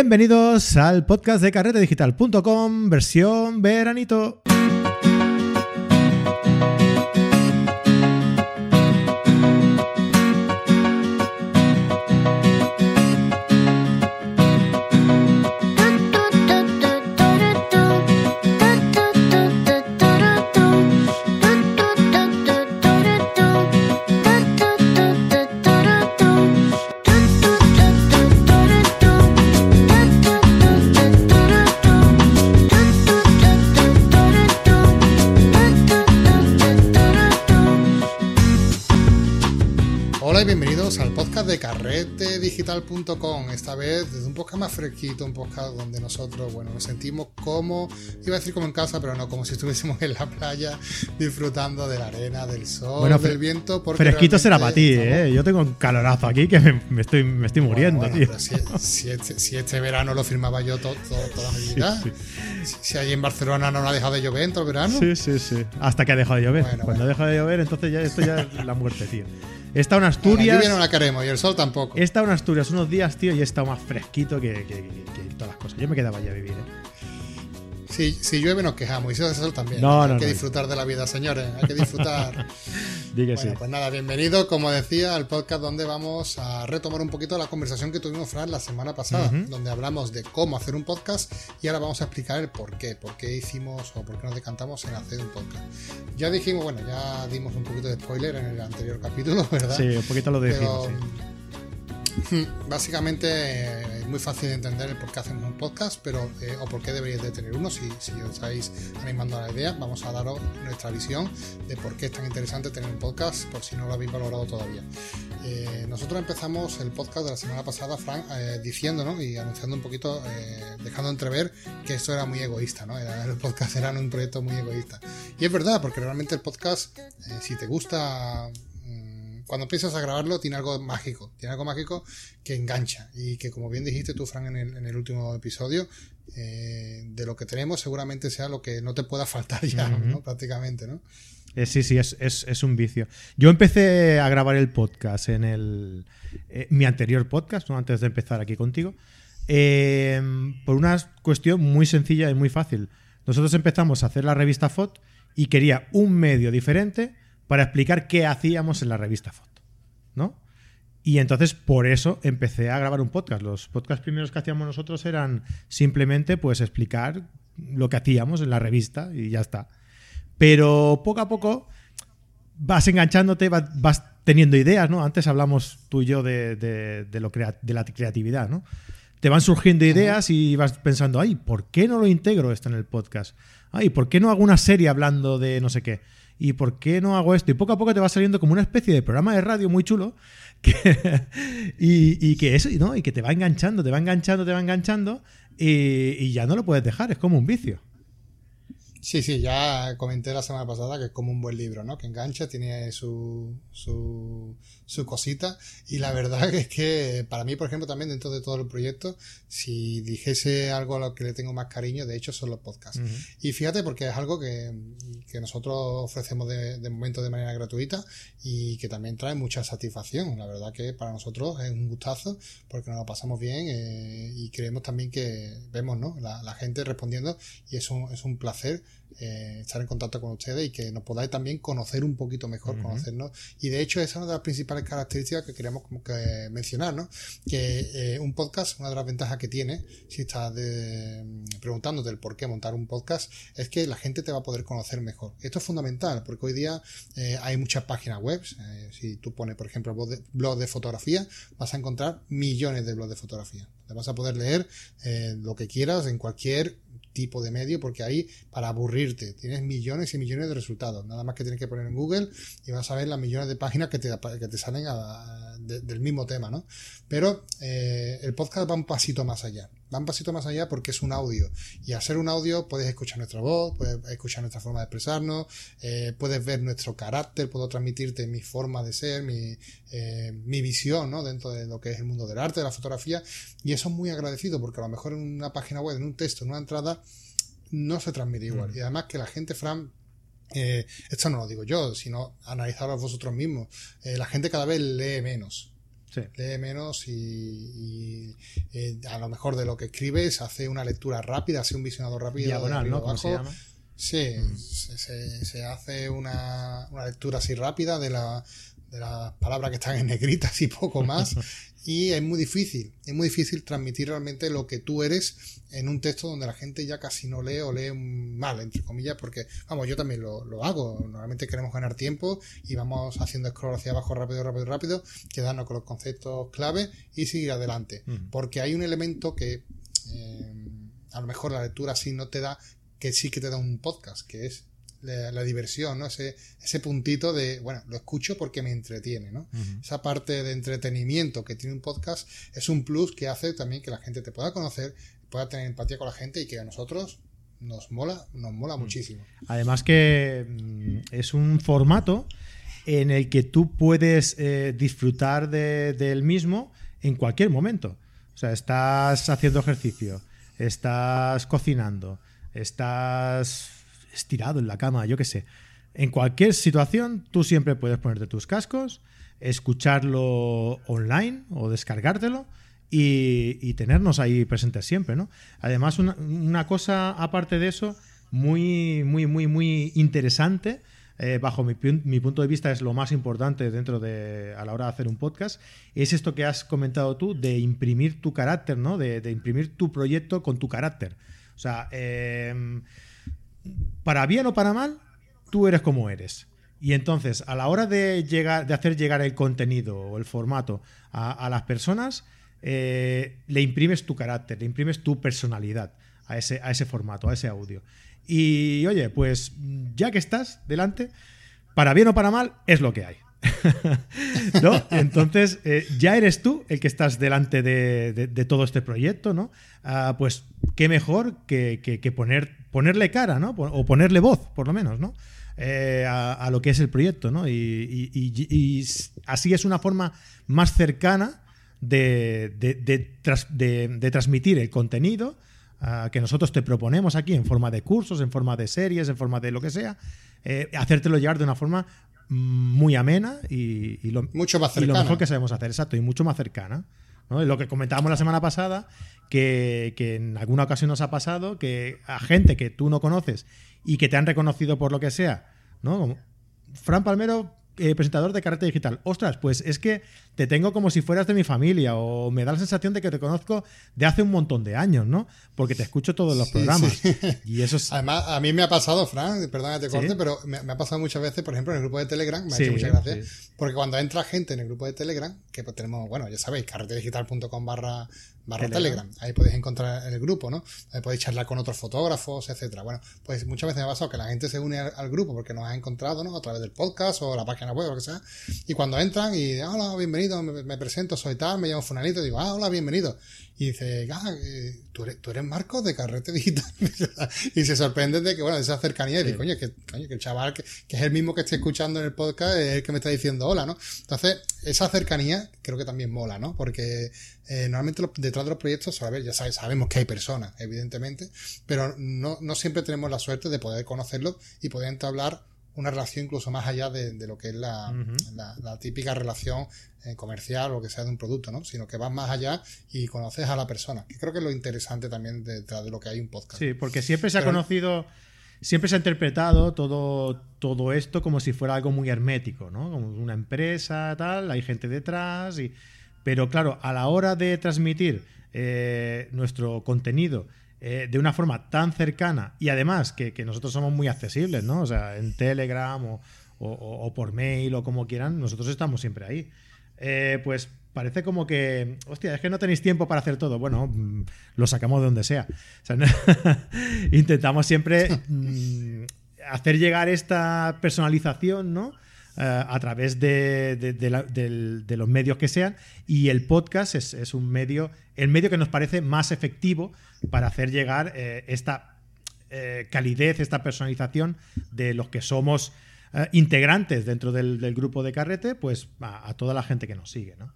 Bienvenidos al podcast de carretedigital.com, versión veranito. Esta vez desde un podcast más fresquito, un podcast donde nosotros, bueno, nos sentimos como, iba a decir como en casa, pero no, como si estuviésemos en la playa disfrutando de la arena, del sol, Bueno, del viento. porque Fresquito será para ti, ¿eh? Yo tengo un calorazo aquí que me, me estoy, me estoy muriendo, Bueno, tío. pero si, si este, si este verano lo firmaba yo to- to- toda mi vida, sí. Si, si allí en Barcelona no ha dejado de llover en todo el verano, Sí, sí, sí. Hasta que ha dejado de llover. Cuando ha dejado de llover, entonces ya esto ya es la muerte, tío. He estado en la Asturias. lluvia no la queremos y el sol tampoco. He estado en Asturias unos días, tío, y he estado más fresquito que, que- que- que todas las cosas. Yo me quedaba allí a vivir, ¿eh? Si, si llueve nos quejamos y si hace sol también. No, hay no, que no. disfrutar de la vida, señores. Hay que disfrutar. Di que Bueno, sí. pues nada, bienvenido, como decía, al podcast donde vamos a retomar un poquito la conversación que tuvimos, Fran, la semana pasada, Ujú. donde hablamos de cómo hacer un podcast y ahora vamos a explicar el por qué, por qué hicimos o por qué nos decantamos en hacer un podcast. Ya dijimos, bueno, ya dimos un poquito de spoiler en el anterior capítulo, ¿verdad? Sí, un poquito lo decimos, Pero, sí. Básicamente eh, es muy fácil de entender el por qué hacemos un podcast, pero eh, o por qué deberíais de tener uno. Si, si os estáis animando a la idea, vamos a daros nuestra visión de por qué es tan interesante tener un podcast, por si no lo habéis valorado todavía. Eh, nosotros empezamos el podcast de la semana pasada, Frank, eh, diciendo ¿no? y anunciando un poquito, eh, dejando entrever que esto era muy egoísta, ¿no? Era, el podcast era un proyecto muy egoísta. Y es verdad, porque realmente el podcast, eh, si te gusta cuando empiezas a grabarlo tiene algo mágico, tiene algo mágico que engancha y que como bien dijiste tú, Frank, en el, en el último episodio, eh, de lo que tenemos seguramente sea lo que no te pueda faltar ya. ¿no? Prácticamente, ¿no? Eh, sí, sí, es, es- es un vicio. Yo empecé a grabar el podcast en el eh, mi anterior podcast, ¿no? antes de empezar aquí contigo, por una cuestión muy sencilla y muy fácil. Nosotros empezamos a hacer la revista FOT y quería un medio diferente para explicar qué hacíamos en la revista FOT, ¿no? Y entonces por eso empecé a grabar un podcast. Los podcasts primeros que hacíamos nosotros eran simplemente pues explicar lo que hacíamos en la revista y ya está. Pero poco a poco vas enganchándote, vas, vas teniendo ideas, ¿no? Antes hablamos tú y yo de, de- de lo crea- de la creatividad, ¿no? Te van surgiendo ideas y vas pensando, ay, ¿por qué no lo integro esto en el podcast? Ay, ¿por qué no hago una serie hablando de no sé qué? ¿Y por qué no hago esto? Y poco a poco te va saliendo como una especie de programa de radio muy chulo y, y que eso, ¿no? Y que te va enganchando, te va enganchando, te va enganchando y, y ya no lo puedes dejar, es como un vicio. Sí, sí, ya comenté la semana pasada que es como un buen libro, ¿no? Que engancha, tiene su, su, su cosita. Y la verdad es que para mí, por ejemplo, también dentro de todo el proyecto, si dijese algo a lo que le tengo más cariño, de hecho, son los podcasts. Y fíjate, porque es algo que, que nosotros ofrecemos de, de momento de manera gratuita y que también trae mucha satisfacción. La verdad que para nosotros es un gustazo porque nos lo pasamos bien eh, y creemos también que vemos ¿no? la, la gente respondiendo y es un, es un placer eh, estar en contacto con ustedes y que nos podáis también conocer un poquito mejor, conocernos. Y de hecho, esa es una de las principales características que queríamos como que mencionar, ¿no? Que eh, un podcast, una de las ventajas que tiene, si estás de- preguntándote el por qué montar un podcast, es que la gente te va a poder conocer mejor. Esto es fundamental, porque hoy día eh, hay muchas páginas web. si tú pones, por ejemplo, blog de, blog de fotografía, vas a encontrar millones de blogs de fotografía. Te vas a poder leer lo que quieras en cualquier tipo de medio, porque ahí para aburrirte tienes millones y millones de resultados. Nada más que tienes que poner en Google y vas a ver las millones de páginas que te, que te salen a- de- del mismo tema, ¿no? Pero eh, el podcast va un pasito más allá. Va un pasito más allá porque es un audio. Y al ser un audio puedes escuchar nuestra voz, puedes escuchar nuestra forma de expresarnos, eh, puedes ver nuestro carácter, puedo transmitirte mi forma de ser, mi, eh, mi visión, ¿no? Dentro de lo que es el mundo del arte, de la fotografía. Y eso es muy agradecido porque a lo mejor en una página web, en un texto, en una entrada, no se transmite igual. Mm. Y además que la gente, Fran, eh, esto no lo digo yo, sino analizarlo vosotros mismos. Eh, la gente cada vez lee menos. Lee menos y, eh, a lo mejor de lo que escribes hace una lectura rápida, hace un visionado rápido. Diagonal, ¿no? ¿Cómo se llama? Sí, mm. se, hace una, una, lectura así rápida de, la, de las palabras que están en negritas y poco más. y es muy difícil, es muy difícil transmitir realmente lo que tú eres en un texto donde la gente ya casi no lee o lee mal, entre comillas, porque, vamos, yo también lo, lo hago. Normalmente queremos ganar tiempo y vamos haciendo scroll hacia abajo rápido, rápido, rápido, quedarnos con los conceptos clave y seguir adelante. Porque hay un elemento que eh, a lo mejor la lectura así no te da que sí que te da un podcast, que es la, diversión, ¿no? Ese, ese puntito de, bueno, lo escucho porque me entretiene, ¿no? Esa parte de entretenimiento que tiene un podcast es un plus que hace también que la gente te pueda conocer, pueda tener empatía con la gente y que a nosotros nos mola, nos mola mm. muchísimo. Además que mm, es un formato en el que tú puedes eh, disfrutar del mismo en cualquier momento. O sea, estás haciendo ejercicio, estás cocinando, estás estirado en la cama, yo qué sé. En cualquier situación, tú siempre puedes ponerte tus cascos, escucharlo online o descargártelo y, tenernos ahí presentes siempre, ¿no? Además, una, cosa aparte de eso, muy, muy, muy, muy interesante, eh, bajo mi, punto de vista es lo más importante dentro de a la hora de hacer un podcast, es esto que has comentado tú de imprimir tu carácter, ¿no? De, imprimir tu proyecto con tu carácter. O sea, eh, para bien o para mal, tú eres como eres. Y entonces, a la hora de, llegar, de hacer llegar el contenido o el formato a, las personas, eh, le imprimes tu carácter, le imprimes tu personalidad a ese, a ese formato, a ese audio. Y oye, pues ya que estás delante, para bien o para mal, es lo que hay. Entonces, eh, ya eres tú el que estás delante de, todo este proyecto, ¿no? Ah, pues qué mejor que, poner, ponerle cara, ¿no? O ponerle voz, por lo menos, ¿no? Eh, a, lo que es el proyecto, ¿no? Y, así es una forma más cercana de, de transmitir el contenido ah, que nosotros te proponemos aquí en forma de cursos, en forma de series, en forma de lo que sea, eh, hacértelo llegar de una forma muy amena y, lo, mucho más y lo mejor que sabemos hacer, exacto, y mucho más cercana. Lo que comentábamos la semana pasada, que, que, en alguna ocasión nos ha pasado que a gente que tú no conoces y que te han reconocido por lo que sea, ¿no? Fran Palmero eh, presentador de carrete digital. Ostras, pues es que te tengo como si fueras de mi familia o me da la sensación de que te conozco de hace un montón de años, ¿no? Porque te escucho todos los programas. Y eso Además, a mí me ha pasado, Fran, perdón que te corte, pero me, ha pasado muchas veces, por ejemplo, en el grupo de Telegram, me ha hecho muchas gracias, porque cuando entra gente en el grupo de Telegram, que pues tenemos, bueno, ya sabéis, carretedigital.com barra barra Telegram. Ahí podéis encontrar el grupo, ¿no? Ahí podéis charlar con otros fotógrafos, etcétera. Bueno, pues muchas veces me ha pasado que la gente se une al, grupo porque nos ha encontrado, ¿no? A través del podcast o la página web o lo que sea. Y cuando entran y, hola, bienvenido, me, presento, soy tal, me llamo Funalito, digo, ah, hola, bienvenido. Y dice, ah, eh, ¿tú eres, tú eres Marcos de Carrete Digital. y se sorprende de que, bueno, de esa cercanía. Y dice, coño, que, coño, que el chaval que, que, es el mismo que esté escuchando en el podcast es el que me está diciendo hola, ¿no? Entonces, esa cercanía creo que también mola, ¿no? Porque eh, normalmente detrás de los proyectos, a ver, ya sabes, sabemos que hay personas, evidentemente, pero no, no siempre tenemos la suerte de poder conocerlos y poder entablar una relación incluso más allá de, lo que es la, la, típica relación eh, comercial o que sea de un producto, ¿no? Sino que vas más allá y conoces a la persona, que creo que es lo interesante también detrás de lo que hay un podcast. Sí, porque siempre se ha conocido, siempre se ha interpretado todo, todo esto como si fuera algo muy hermético, ¿no? Como una empresa, tal, hay gente detrás y pero claro, a la hora de transmitir eh, nuestro contenido eh, de una forma tan cercana y además que, nosotros somos muy accesibles, ¿no? O sea, en Telegram o, por mail o como quieran, nosotros estamos siempre ahí. Eh, pues parece como que, hostia, es que no tenéis tiempo para hacer todo. Bueno, mm, lo sacamos de donde sea. intentamos siempre mm, hacer llegar esta personalización, ¿no? Eh, a través de, los medios que sean y el podcast es, un medio, el medio que nos parece más efectivo para hacer llegar eh, esta eh, calidez, esta personalización de los que somos integrantes dentro del, grupo de carrete, pues a, toda la gente que nos sigue, ¿no?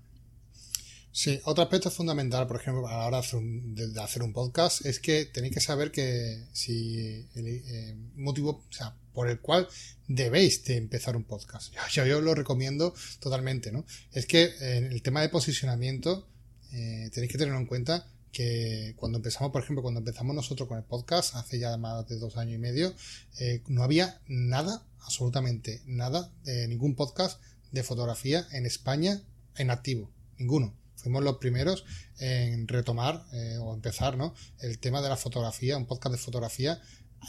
Sí, otro aspecto fundamental, por ejemplo, a la hora de hacer un, podcast, es que tenéis que saber que si el motivo, por el cual debéis de empezar un podcast. Yo, lo recomiendo totalmente, ¿no? Es que en el tema de posicionamiento eh, tenéis que tenerlo en cuenta que cuando empezamos, por ejemplo, cuando empezamos nosotros con el podcast, hace ya más de dos años y medio, eh, no había nada, absolutamente nada, de ningún podcast de fotografía en España en activo, ninguno fuimos los primeros en retomar eh, o empezar ¿no? el tema de la fotografía, un podcast de fotografía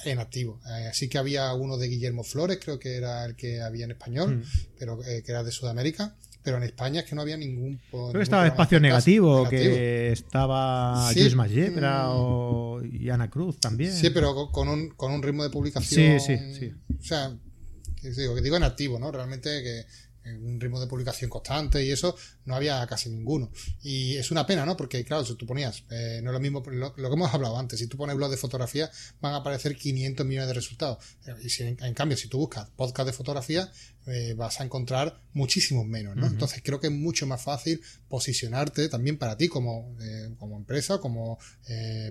en activo. Eh, así que había uno de Guillermo Flores, creo que era el que había en español, mm. pero eh, que era de Sudamérica. Pero en España es que no había ningún. Creo que estaba Espacio negativo, que estaba sí, Luis mm. y Ana Cruz también. Sí, pero con un, con un ritmo de publicación. Sí, sí, sí. O sea, que digo, que digo en activo, ¿no? Realmente que un ritmo de publicación constante y eso, no había casi ninguno. Y es una pena, ¿no? Porque, claro, si tú ponías, eh, no es lo mismo, lo, que hemos hablado antes, si tú pones blog de fotografía, van a aparecer 500 millones de resultados. Y si, en, cambio, si tú buscas podcast de fotografía, eh, vas a encontrar muchísimos menos, ¿no? Entonces creo que es mucho más fácil posicionarte también para ti como, eh, como empresa, como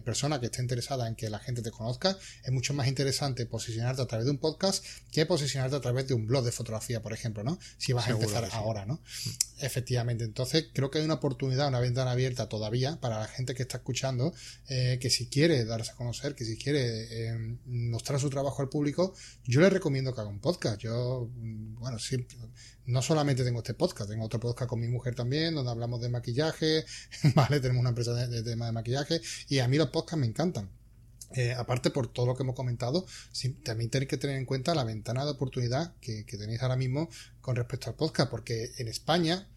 persona que esté interesada en que la gente te conozca. Es mucho más interesante posicionarte a través de un podcast que posicionarte a través de un blog de fotografía, por ejemplo, ¿no? Si vas a empezar ahora, ¿no? Efectivamente. Entonces, creo que hay una oportunidad, una ventana abierta todavía para la gente que está escuchando, eh, que si quiere darse a conocer, que si quiere eh, mostrar su trabajo al público, yo le recomiendo que haga un podcast. Yo, mm, bueno, siempre, no solamente tengo este podcast, tengo otro podcast con mi mujer también, donde hablamos de maquillaje, ¿vale? Tenemos una empresa de, tema de maquillaje, y a mí los podcasts me encantan. Eh, aparte por todo lo que hemos comentado, también tenéis que tener en cuenta la ventana de oportunidad que, tenéis ahora mismo con respecto al podcast, porque en España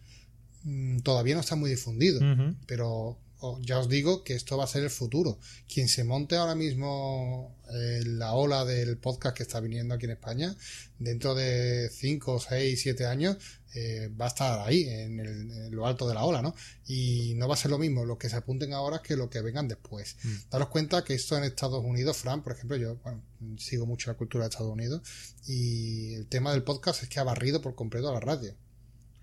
mm, todavía no está muy difundido, pero ya os digo que esto va a ser el futuro. Quien se monte ahora mismo en eh, la ola del podcast que está viniendo aquí en España, dentro de 5, 6, 7 años, eh, va a estar ahí, en, lo alto de la ola, ¿no? Y no va a ser lo mismo lo que se apunten ahora que lo que vengan después. Mm. Daros cuenta que esto en Estados Unidos, Fran, por ejemplo, yo sigo mucho la cultura de Estados Unidos y el tema del podcast es que ha barrido por completo a la radio.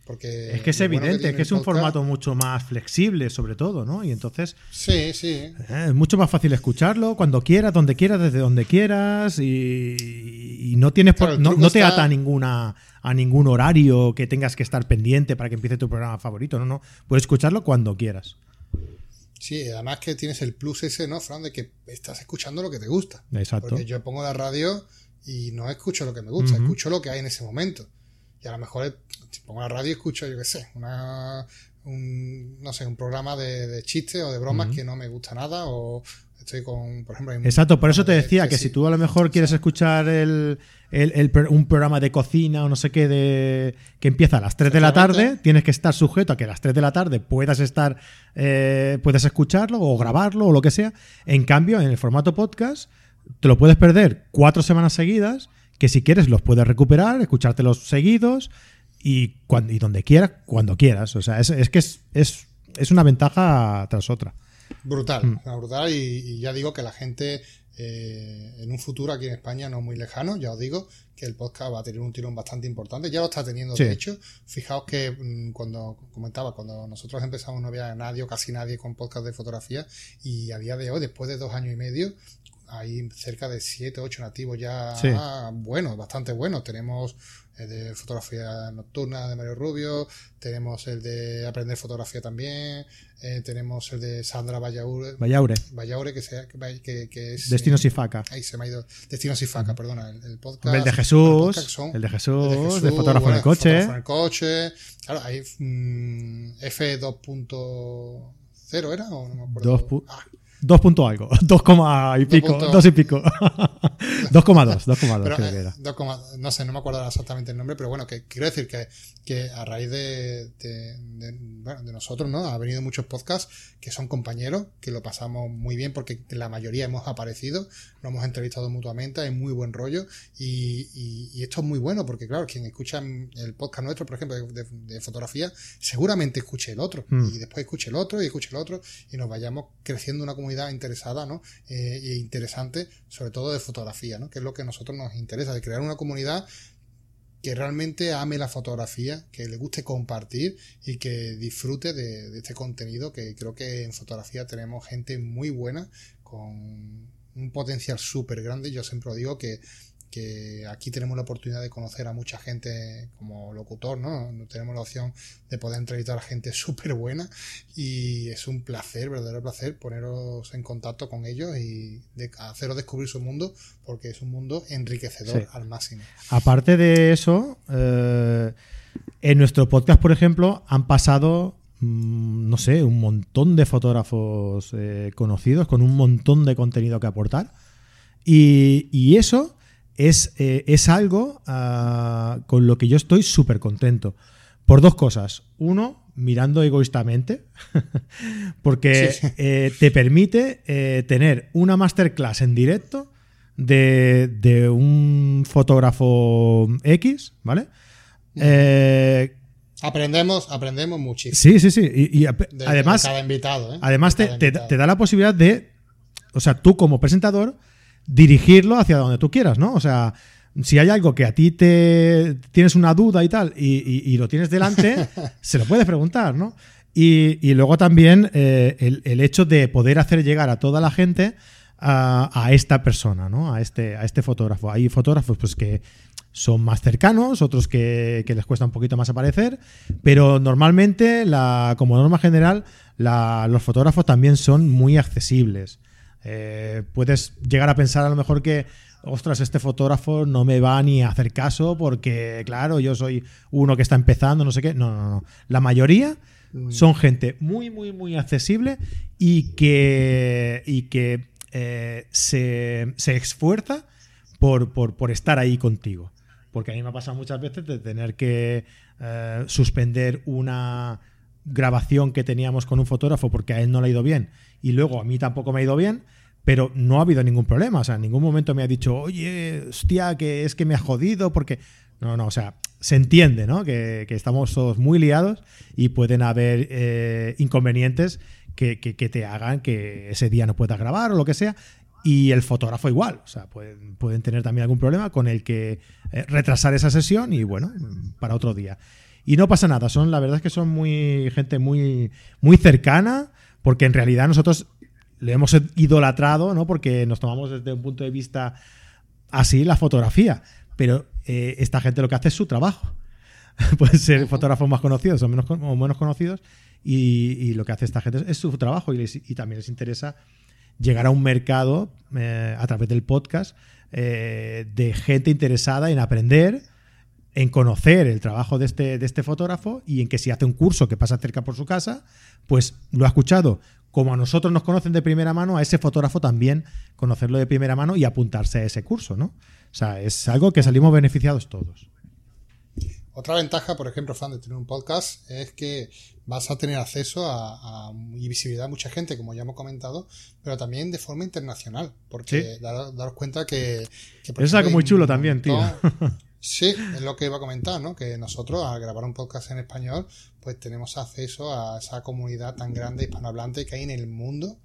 Porque es que es evidente, que, es un formato mucho más flexible, sobre todo, ¿no? Y entonces. Sí, sí. Eh, es mucho más fácil escucharlo cuando quieras, donde quieras, desde donde quieras. Y, no tienes no, te ata a ninguna a ningún horario que tengas que estar pendiente para que empiece tu programa favorito. No, no. Puedes escucharlo cuando quieras. Sí, además que tienes el plus ese, ¿no, Fran? De que estás escuchando lo que te gusta. Exacto. Porque yo pongo la radio y no escucho lo que me gusta, escucho lo que hay en ese momento. Y a lo mejor si pongo la radio y escucho, yo qué sé, una, un, no sé, un programa de, de chistes o de bromas que no me gusta nada o estoy con, por ejemplo... Exacto, por eso te decía que, si tú a lo mejor quieres escuchar el, el, un programa de cocina o no sé qué de que empieza a las 3 de la tarde, tienes que estar sujeto a que a las 3 de la tarde puedas estar, eh, puedas escucharlo o grabarlo o lo que sea. En cambio, en el formato podcast, te lo puedes perder cuatro semanas seguidas que si quieres los puedes recuperar, escuchártelos seguidos y, cuando, y donde quieras, cuando quieras. O sea, es, es que es, es, es, una ventaja tras otra. Brutal, mm. brutal. Y, ya digo que la gente eh, en un futuro aquí en España no muy lejano, ya os digo que el podcast va a tener un tirón bastante importante. Ya lo está teniendo, de hecho. Fijaos que mm, cuando comentaba, cuando nosotros empezamos no había nadie o casi nadie con podcast de fotografía y a día de hoy, después de dos años y medio, hay cerca de 7, 8 nativos ya buenos, bastante buenos. Tenemos el de fotografía nocturna de Mario Rubio, tenemos el de aprender fotografía también, eh, tenemos el de Sandra Vallaure, Vallaure, Vallaure que, sea, que, que, es... Destinos y Faca. Ahí se me ha ido. Destinos y Faca, perdona, el, podcast. El de Jesús, el, de Jesús, de, fotógrafo en el coche. Fotógrafo en el coche. Claro, hay mm, F2.0 era o no me acuerdo. 2. Ah, 2 punto algo, 2, y pico, 2 y pico. 2,2, 2,2 creo que era. 2, no sé, no me acuerdo exactamente el nombre, pero bueno, que quiero decir que, que a raíz de, de, de, bueno, de nosotros, ¿no? Ha venido muchos podcasts que son compañeros, que lo pasamos muy bien porque la mayoría hemos aparecido, lo hemos entrevistado mutuamente, hay muy buen rollo y, y, y esto es muy bueno porque, claro, quien escucha el podcast nuestro, por ejemplo, de, de fotografía, seguramente escuche el otro mm. y después escuche el otro y escuche el otro y nos vayamos creciendo una comunidad interesada ¿no? E interesante, sobre todo de fotografía, ¿no? que es lo que a nosotros nos interesa, de crear una comunidad que realmente ame la fotografía, que le guste compartir y que disfrute de, este contenido, que creo que en fotografía tenemos gente muy buena, con un potencial súper grande. Yo siempre digo que que aquí tenemos la oportunidad de conocer a mucha gente como locutor, ¿no? Tenemos la opción de poder entrevistar a gente súper buena y es un placer, verdadero placer, poneros en contacto con ellos y de haceros descubrir su mundo porque es un mundo enriquecedor al máximo. Aparte de eso, eh, en nuestro podcast, por ejemplo, han pasado mm, no sé, un montón de fotógrafos eh, conocidos con un montón de contenido que aportar. Y, y eso es, eh, es algo uh, con lo que yo estoy súper contento. Por dos cosas. Uno, mirando egoístamente, porque sí, sí. Eh, te permite eh, tener una masterclass en directo de, de un fotógrafo X, ¿vale? Eh, aprendemos, aprendemos muchísimo. Sí, sí, sí. Y, y de, además, de cada invitado, además cada te, te, te da la posibilidad de, o sea, tú como presentador, dirigirlo hacia donde tú quieras, ¿no? O sea, si hay algo que a ti te tienes una duda y tal, y, y, y lo tienes delante, se lo puedes preguntar, ¿no? Y, y luego también eh, el, el, hecho de poder hacer llegar a toda la gente a, a, esta persona, ¿no? A este, a este fotógrafo. Hay fotógrafos pues que son más cercanos, otros que, que les cuesta un poquito más aparecer, pero normalmente, la, como norma general, la, los fotógrafos también son muy accesibles. Eh, puedes llegar a pensar a lo mejor que, ostras, este fotógrafo no me va ni a hacer caso porque, claro, yo soy uno que está empezando, no sé qué. No, no, no. La mayoría son gente muy, muy, muy accesible y que, y que eh, se, se, esfuerza por, por, por, estar ahí contigo. Porque a mí me ha pasado muchas veces de tener que eh, suspender una grabación que teníamos con un fotógrafo porque a él no le ha ido bien y luego a mí tampoco me ha ido bien, pero no ha habido ningún problema. O sea, en ningún momento me ha dicho, oye, hostia, que es que me ha jodido porque... No, no, o sea, se entiende, ¿no? Que, que estamos todos muy liados y pueden haber eh, inconvenientes que, que, que, te hagan que ese día no puedas grabar o lo que sea. Y el fotógrafo igual, o sea, pueden, pueden tener también algún problema con el que eh, retrasar esa sesión y bueno, para otro día. Y no pasa nada, son la verdad es que son muy gente muy, muy cercana, porque en realidad nosotros le hemos idolatrado, ¿no? Porque nos tomamos desde un punto de vista así la fotografía, pero eh, esta gente lo que hace es su trabajo. Pueden ser fotógrafos más conocidos o menos, o menos conocidos y, y, lo que hace esta gente es, es su trabajo y, les, y, también les interesa llegar a un mercado eh, a través del podcast eh, de gente interesada en aprender, en conocer el trabajo de este, de este fotógrafo y en que si hace un curso que pasa cerca por su casa, pues lo ha escuchado. Como a nosotros nos conocen de primera mano, a ese fotógrafo también conocerlo de primera mano y apuntarse a ese curso, ¿no? O sea, es algo que salimos beneficiados todos. Otra ventaja, por ejemplo, fan de tener un podcast, es que vas a tener acceso a, a y visibilidad a mucha gente, como ya hemos comentado, pero también de forma internacional, porque sí. daros, daros cuenta que... que es algo muy chulo también, tío. Sí, es lo que iba a comentar, ¿no? Que nosotros al grabar un podcast en español, pues tenemos acceso a esa comunidad tan grande hispanohablante que hay en el mundo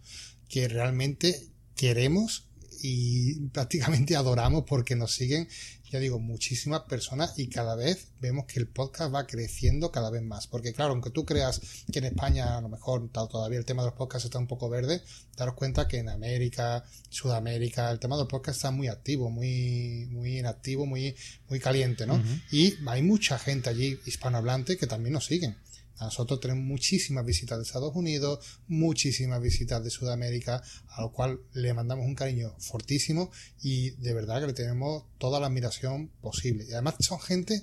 que realmente queremos y prácticamente adoramos porque nos siguen, ya digo, muchísimas personas y cada vez vemos que el podcast va creciendo cada vez más. Porque claro, aunque tú creas que en España a lo mejor todavía el tema de los podcasts está un poco verde, daros cuenta que en América, Sudamérica, el tema del podcast está muy activo, muy, muy inactivo, muy, muy caliente, ¿no? Uh -huh. Y hay mucha gente allí hispanohablante que también nos siguen. Nosotros tenemos muchísimas visitas de Estados Unidos, muchísimas visitas de Sudamérica, a lo cual le mandamos un cariño fortísimo y de verdad que le tenemos toda la admiración posible. Y además son gente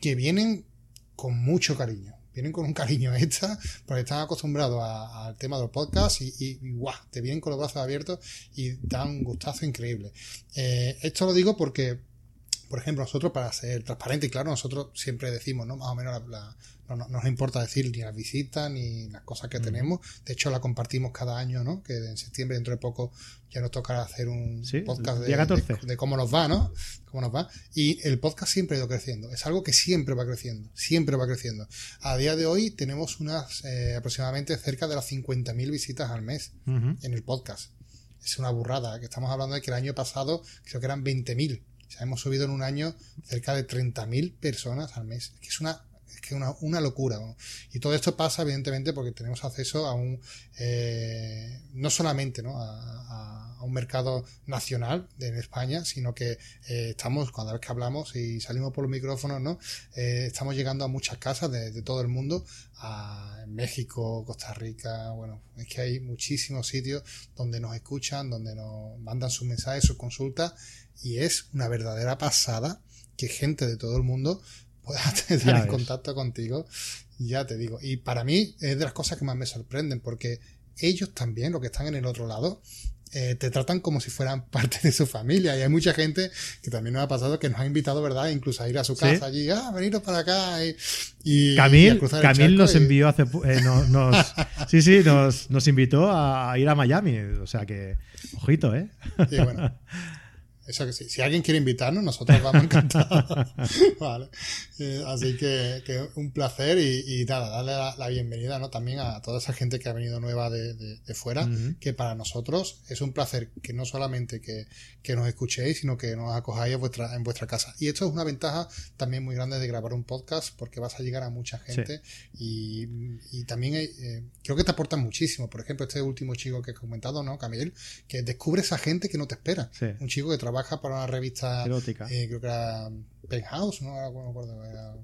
que vienen con mucho cariño, vienen con un cariño extra porque están acostumbrados al tema del podcast y, guau, te vienen con los brazos abiertos y dan un gustazo increíble. Eh, esto lo digo porque por ejemplo, nosotros para ser transparente y claro, nosotros siempre decimos, ¿no? Más o menos la, la, no, no, nos importa decir ni las visitas ni las cosas que mm. tenemos. De hecho, la compartimos cada año, ¿no? Que en septiembre, dentro de poco, ya nos tocará hacer un sí, podcast de, de, de, cómo nos va, ¿no? Cómo nos va. Y el podcast siempre ha ido creciendo. Es algo que siempre va creciendo. Siempre va creciendo. A día de hoy tenemos unas eh, aproximadamente cerca de las 50.000 visitas al mes en el podcast. Es una burrada, que estamos hablando de que el año pasado creo que eran 20.000 O sea, hemos subido en un año cerca de 30.000 personas al mes. que es una es que una, una locura. Y todo esto pasa, evidentemente, porque tenemos acceso a un, eh, no solamente ¿no? A, a, un mercado nacional en España, sino que eh, estamos, cada vez que hablamos y salimos por los micrófonos, ¿no? Eh, estamos llegando a muchas casas de, de todo el mundo, a México, Costa Rica, bueno, es que hay muchísimos sitios donde nos escuchan, donde nos mandan sus mensajes, sus consultas, y es una verdadera pasada que gente de todo el mundo pueda estar en contacto contigo, ya te digo. Y para mí es de las cosas que más me sorprenden, porque ellos también, los que están en el otro lado, eh, te tratan como si fueran parte de su familia. Y hay mucha gente que también nos ha pasado que nos ha invitado, ¿verdad? Incluso a ir a su casa allí, ah, veniros para acá. Y, y Camil, Camil nos envió hace. Eh, nos, sí, sí, nos, nos invitó a ir a Miami. O sea que, ojito, ¿eh? Y bueno. Eso que sí. Si alguien quiere invitarnos, nosotros vamos encantados. vale. Eh, así que, que, un placer y, y nada, darle la, la, bienvenida ¿no? también a toda esa gente que ha venido nueva de, de, de fuera, uh -huh. que para nosotros es un placer que no solamente que, que nos escuchéis, sino que nos acojáis en vuestra, en vuestra casa. Y esto es una ventaja también muy grande de grabar un podcast porque vas a llegar a mucha gente sí. y, y, también eh, creo que te aportan muchísimo. Por ejemplo, este último chico que he comentado, ¿no, Camil? Que descubre esa gente que no te espera. Sí. Un chico que trabaja trabaja para una revista erótica. Eh, creo que era Penthouse, ¿no? no me acuerdo. Era,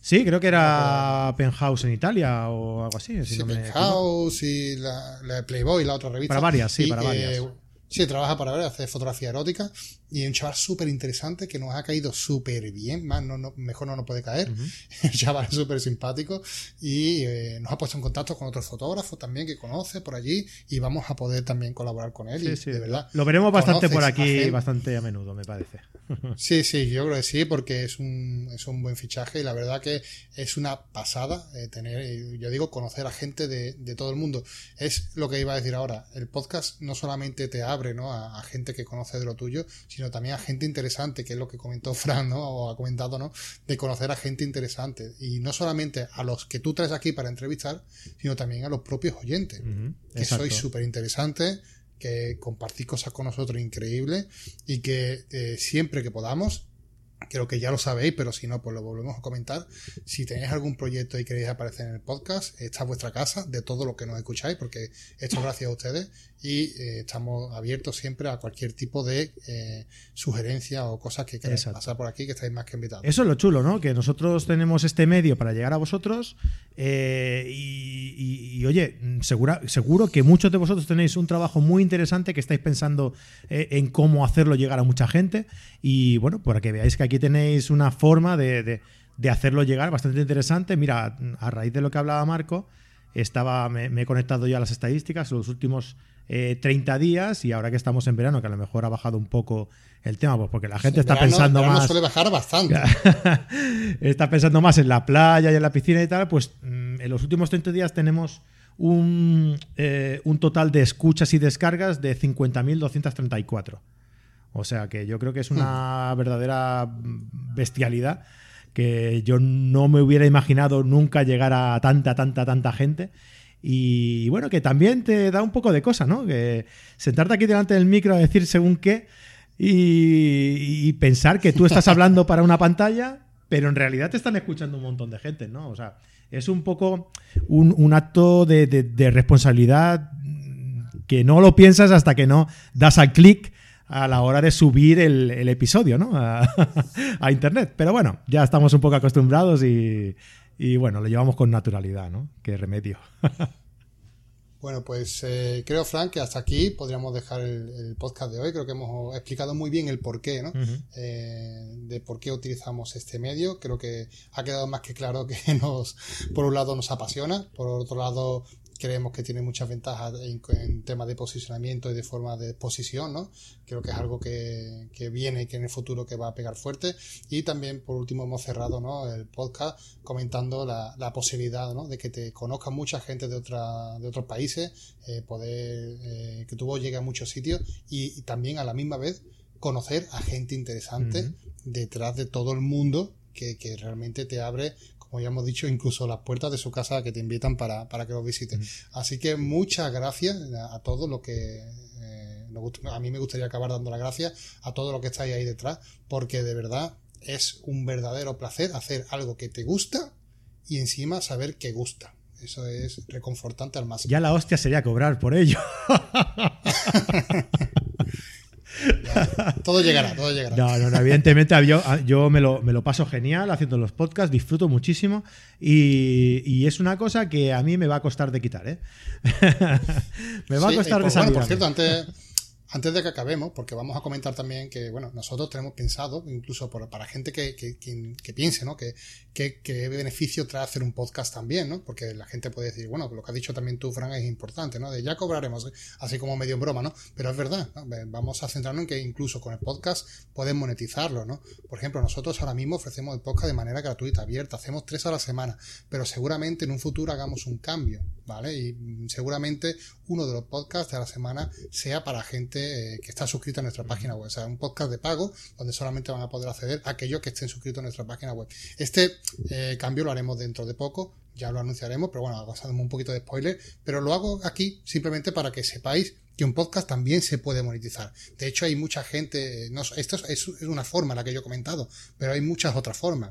sí, creo que era no Penthouse en Italia o algo así. Si sí, no Penthouse y la, la, Playboy, la otra revista. Para varias, sí, y, para varias. Eh, sí, trabaja para ver, hace fotografía erótica y un chaval súper interesante que nos ha caído súper bien, más no, no, mejor no nos puede caer. Uh -huh. El chaval es súper simpático y eh, nos ha puesto en contacto con otros fotógrafos también que conoce por allí y vamos a poder también colaborar con él. Sí, y, sí. de verdad. Lo veremos bastante por aquí, bastante a menudo, me parece. sí, sí, yo creo que sí, porque es un, es un buen fichaje y la verdad que es una pasada eh, tener, yo digo, conocer a gente de, de, todo el mundo. Es lo que iba a decir ahora. El podcast no solamente te abre ¿no? a, a gente que conoce de lo tuyo, sino también a gente interesante, que es lo que comentó Fran, ¿no? O ha comentado, ¿no? De conocer a gente interesante. Y no solamente a los que tú traes aquí para entrevistar, sino también a los propios oyentes. Uh -huh. Que Exacto. sois súper interesantes, que compartís cosas con nosotros increíbles y que eh, siempre que podamos creo que ya lo sabéis, pero si no, pues lo volvemos a comentar. Si tenéis algún proyecto y queréis aparecer en el podcast, esta es vuestra casa de todo lo que nos escucháis, porque esto es gracias a ustedes y eh, estamos abiertos siempre a cualquier tipo de eh, sugerencia o cosas que queráis pasar por aquí, que estáis más que invitados. Eso es lo chulo, ¿no? Que nosotros tenemos este medio para llegar a vosotros eh, y, y, y, oye, segura, seguro que muchos de vosotros tenéis un trabajo muy interesante que estáis pensando eh, en cómo hacerlo llegar a mucha gente y bueno, para que veáis que aquí tenéis una forma de, de, de hacerlo llegar bastante interesante. Mira, a raíz de lo que hablaba Marco, estaba, me, me, he conectado ya a las estadísticas, los últimos eh, 30 días y ahora que estamos en verano, que a lo mejor ha bajado un poco el tema, pues porque la gente sí, está verano, pensando verano más. suele bajar bastante. está pensando más en la playa y en la piscina y tal, pues mmm, en los últimos 30 días tenemos un, eh, un total de escuchas y descargas de 50.234. O sea que yo creo que es una mm. verdadera bestialidad que yo no me hubiera imaginado nunca llegar a tanta, tanta, tanta gente. Y bueno, que también te da un poco de cosa, ¿no? Que sentarte aquí delante del micro a decir según qué y, y pensar que tú estás hablando para una pantalla, pero en realidad te están escuchando un montón de gente, ¿no? O sea, es un poco un, un acto de, de, de, responsabilidad que no lo piensas hasta que no das al clic a la hora de subir el, el episodio, ¿no? A, a, internet. Pero bueno, ya estamos un poco acostumbrados y, y bueno, lo llevamos con naturalidad, ¿no? Qué remedio. Bueno, pues eh, creo, Frank, que hasta aquí podríamos dejar el, el, podcast de hoy. Creo que hemos explicado muy bien el porqué, ¿no? Uh -huh. eh, de por qué utilizamos este medio. Creo que ha quedado más que claro que nos, por un lado, nos apasiona, por otro lado, creemos que tiene muchas ventajas en, en temas de posicionamiento y de forma de exposición, ¿no? Creo que es algo que, que viene y que en el futuro que va a pegar fuerte. Y también, por último, hemos cerrado ¿no? el podcast comentando la, la posibilidad ¿no? de que te conozca mucha gente de, otra, de otros países, eh, poder eh, que tu voz llegue a muchos sitios y, y, también a la misma vez conocer a gente interesante uh -huh. detrás de todo el mundo que, que, realmente te abre como ya hemos dicho, incluso las puertas de su casa que te invitan para, para que los visites. Así que muchas gracias a, a todos los que eh, a mí me gustaría acabar dando las gracias a todo lo que estáis ahí detrás, porque de verdad es un verdadero placer hacer algo que te gusta y encima saber que gusta. Eso es reconfortante al máximo. Ya la hostia sería cobrar por ello. todo llegará, todo llegará. No, no, evidentemente yo, yo me, lo, me, lo, paso genial haciendo los podcasts, disfruto muchísimo y, y, es una cosa que a mí me va a costar de quitar, ¿eh? me va a costar de salir. Bueno, por cierto, antes, antes de que acabemos, porque vamos a comentar también que, bueno, nosotros tenemos pensado, incluso para gente que, piense, ¿no? Que, beneficio trae hacer un podcast también, ¿no? Porque la gente puede decir, bueno, lo que has dicho también tú, Frank, es importante, ¿no? De ya cobraremos, así como medio en broma, ¿no? Pero es verdad, Vamos a centrarnos en que incluso con el podcast pueden monetizarlo, ¿no? Por ejemplo, nosotros ahora mismo ofrecemos el podcast de manera gratuita, abierta, hacemos tres a la semana, pero seguramente en un futuro hagamos un cambio, ¿vale? Y seguramente uno de los podcasts de la semana sea para gente eh, que está suscrita a nuestra página web. O sea, un podcast de pago donde solamente van a poder acceder aquellos que estén suscritos a nuestra página web. Este eh, cambio lo haremos dentro de poco, ya lo anunciaremos, pero bueno, pasamos un poquito de spoiler, pero lo hago aquí simplemente para que sepáis que un podcast también se puede monetizar. De hecho, hay mucha gente, no, esto es, es, una forma la que yo he comentado, pero hay muchas otras formas.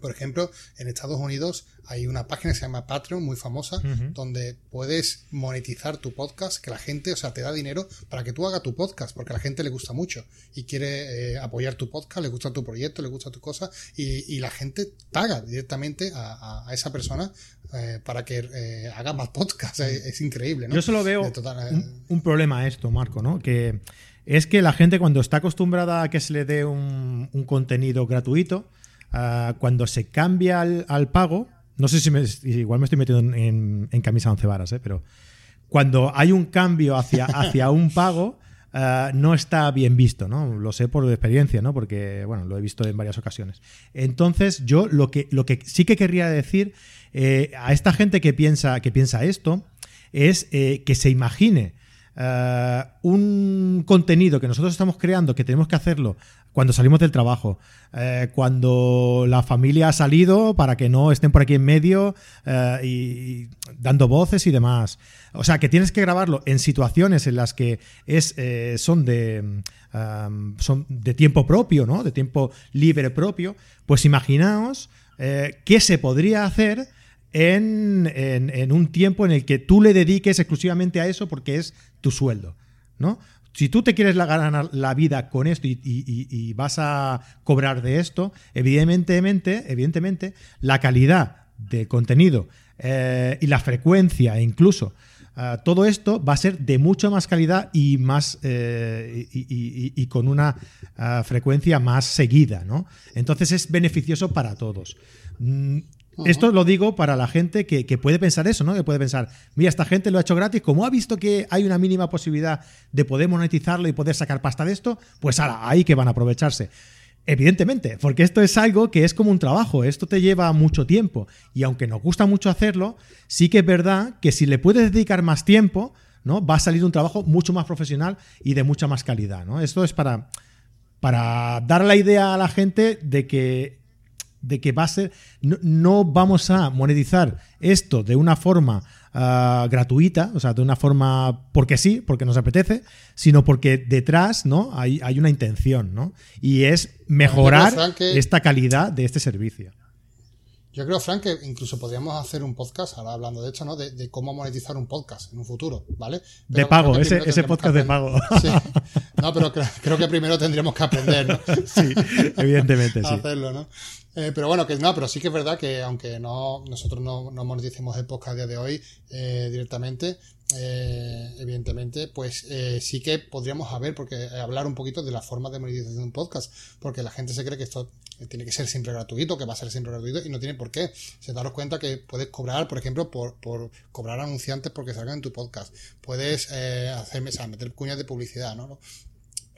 Por ejemplo, en Estados Unidos hay una página que se llama Patreon, muy famosa, donde puedes monetizar tu podcast, que la gente, o sea, te da dinero para que tú hagas tu podcast, porque a la gente le gusta mucho y quiere eh, apoyar tu podcast, le gusta tu proyecto, le gusta tu cosa, y, la gente paga directamente a, esa persona eh, para que eh, haga más podcast. Es, increíble, ¿no? Yo solo veo un, un, problema a esto, Marco, ¿no? Que es que la gente cuando está acostumbrada a que se le dé un, un contenido gratuito, Ah, cuando se cambia al, pago, no sé si igual me estoy metiendo en, camisa once varas, ¿eh? pero cuando hay un cambio hacia, hacia un pago, ah, no está bien visto, ¿no? Lo sé por experiencia, ¿no? Porque, bueno, lo he visto en varias ocasiones. Entonces, yo lo que, lo que sí que querría decir eh, a esta gente que piensa, que piensa esto es eh, que se imagine un contenido que nosotros estamos creando, que tenemos que hacerlo cuando salimos del trabajo, eh, cuando la familia ha salido para que no estén por aquí en medio eh, y, dando voces y demás. O sea, que tienes que grabarlo en situaciones en las que es, eh, son, de, son de tiempo propio, ¿no? De tiempo libre propio. Pues imaginaos qué se podría hacer en, en un tiempo en el que tú le dediques exclusivamente a eso porque es tu sueldo. ¿no? Si tú te quieres ganar la vida con esto y, vas a cobrar de esto, evidentemente, evidentemente la calidad del contenido eh, y la frecuencia e incluso eh, todo esto va a ser de mucha más calidad y más eh, y, con una frecuencia más seguida, ¿no? Entonces es beneficioso para todos. Mm, esto lo digo para la gente que, puede pensar eso, ¿no? Que puede pensar, mira, esta gente lo ha hecho gratis, como ha visto que hay una mínima posibilidad de poder monetizarlo y poder sacar pasta de esto, pues ahora, ahí que van a aprovecharse. Evidentemente, porque esto es algo que es como un trabajo, esto te lleva mucho tiempo y aunque nos gusta mucho hacerlo, sí que es verdad que si le puedes dedicar más tiempo, ¿no? Va a salir un trabajo mucho más profesional y de mucha más calidad, ¿no? Esto es para, para dar la idea a la gente de que de que va a ser, no, vamos a monetizar esto de una forma ah, gratuita, o sea, de una forma porque sí, porque nos apetece, sino porque detrás ¿no? hay, hay una intención, ¿no? Y es mejorar esta calidad de este servicio. Yo creo, Frank, que incluso podríamos hacer un podcast, ahora hablando de hecho, ¿no? De, cómo monetizar un podcast en un futuro, ¿vale? de pago, ese, ese podcast de pago. Sí. No, pero creo, que primero tendríamos que aprender, ¿no? Sí, evidentemente, sí. hacerlo, ¿no? Eh, pero bueno, que no, pero sí que es verdad que aunque no nosotros no, no moneticemos el podcast a día de hoy eh, directamente, eh, evidentemente, pues sí que podríamos haber, porque hablar un poquito de la forma de monetización de un podcast, porque la gente se cree que esto tiene que ser siempre gratuito, que va a ser siempre gratuito, y no tiene por qué. Se daros cuenta que puedes cobrar, por ejemplo, por, cobrar anunciantes porque salgan en tu podcast. Puedes hacerme, o sea, meter cuñas de publicidad, ¿no?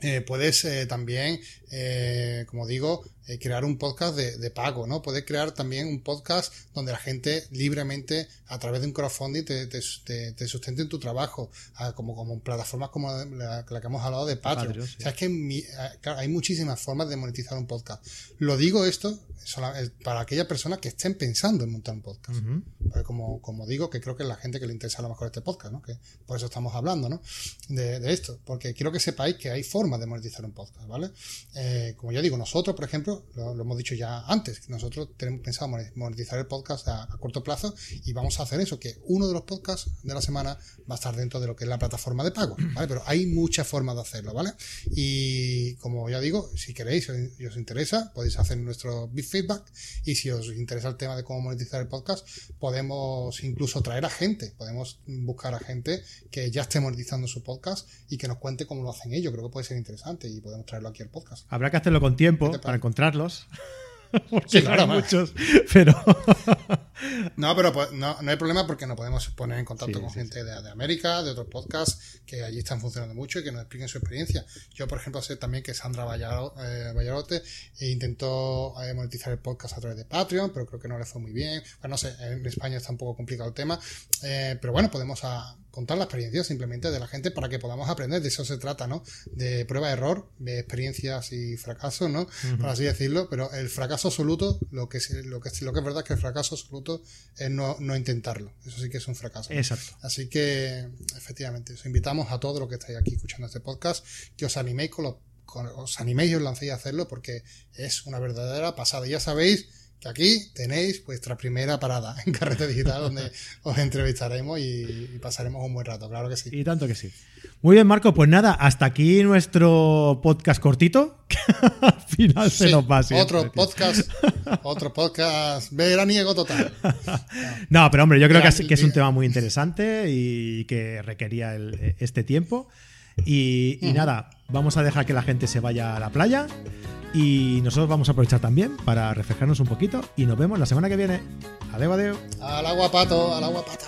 eh, puedes eh, también, eh, como digo, crear un podcast de, pago, ¿no? Puedes crear también un podcast donde la gente libremente, a través de un crowdfunding, te, te, sustente en tu trabajo, como, como plataformas como la, que hemos hablado de Patreon. O sea, es que hay muchísimas formas de monetizar un podcast. Lo digo esto para aquellas personas que estén pensando en montar un podcast. como, como digo, que creo que es la gente que le interesa a lo mejor este podcast, ¿no? Que por eso estamos hablando, ¿no? De, de esto. Porque quiero que sepáis que hay formas de monetizar un podcast, ¿vale? Eh, como ya digo, nosotros, por ejemplo, lo, hemos dicho ya antes, nosotros tenemos pensado monetizar el podcast a, corto plazo y vamos a hacer eso, que uno de los podcasts de la semana va a estar dentro de lo que es la plataforma de pago, ¿vale? Pero hay muchas formas de hacerlo, ¿vale? Y como ya digo, si queréis y os interesa, podéis hacer nuestro big feedback y si os interesa el tema de cómo monetizar el podcast, podemos incluso traer a gente, podemos buscar a gente que ya esté monetizando su podcast y que nos cuente cómo lo hacen ellos. Creo que puede ser interesante y podemos traerlo aquí al podcast. Habrá que hacerlo con tiempo para encontrarlos. sí, claro, muchos, pero... no, pero pues, no, hay problema porque nos podemos poner en contacto con gente de, América, de otros podcasts que allí están funcionando mucho y que nos expliquen su experiencia. Yo, por ejemplo, sé también que Sandra Vallarote eh, intentó eh, monetizar el podcast a través de Patreon, pero creo que no le fue muy bien. Bueno, no sé, en España está un poco complicado el tema, eh, pero bueno, podemos a, contar la experiencia simplemente de la gente para que podamos aprender. De eso se trata, ¿no? De prueba-error, de experiencias y fracasos, ¿no? Por así decirlo, pero el fracaso absoluto, lo que, lo que, lo que es verdad es que el fracaso absoluto es no, intentarlo. Eso sí que es un fracaso. Exacto. Así que, efectivamente, os invitamos a todos los que estáis aquí escuchando este podcast que os animéis con los os animéis y os lancéis a hacerlo porque es una verdadera pasada. Ya sabéis aquí tenéis vuestra primera parada en Carrete Digital donde os entrevistaremos y, pasaremos un buen rato, claro que sí. Y tanto que sí. Muy bien, Marco, pues nada, hasta aquí nuestro podcast cortito. Al final se nos va Otro podcast, otro podcast veraniego total. No, pero hombre, yo creo que, es, que es un tema muy interesante y que requería este tiempo. Y, nada, vamos a dejar que la gente se vaya a la playa y nosotros vamos a aprovechar también para refrescarnos un poquito y nos vemos la semana que viene. Adeu, adeu. Al agua pato, al agua pato.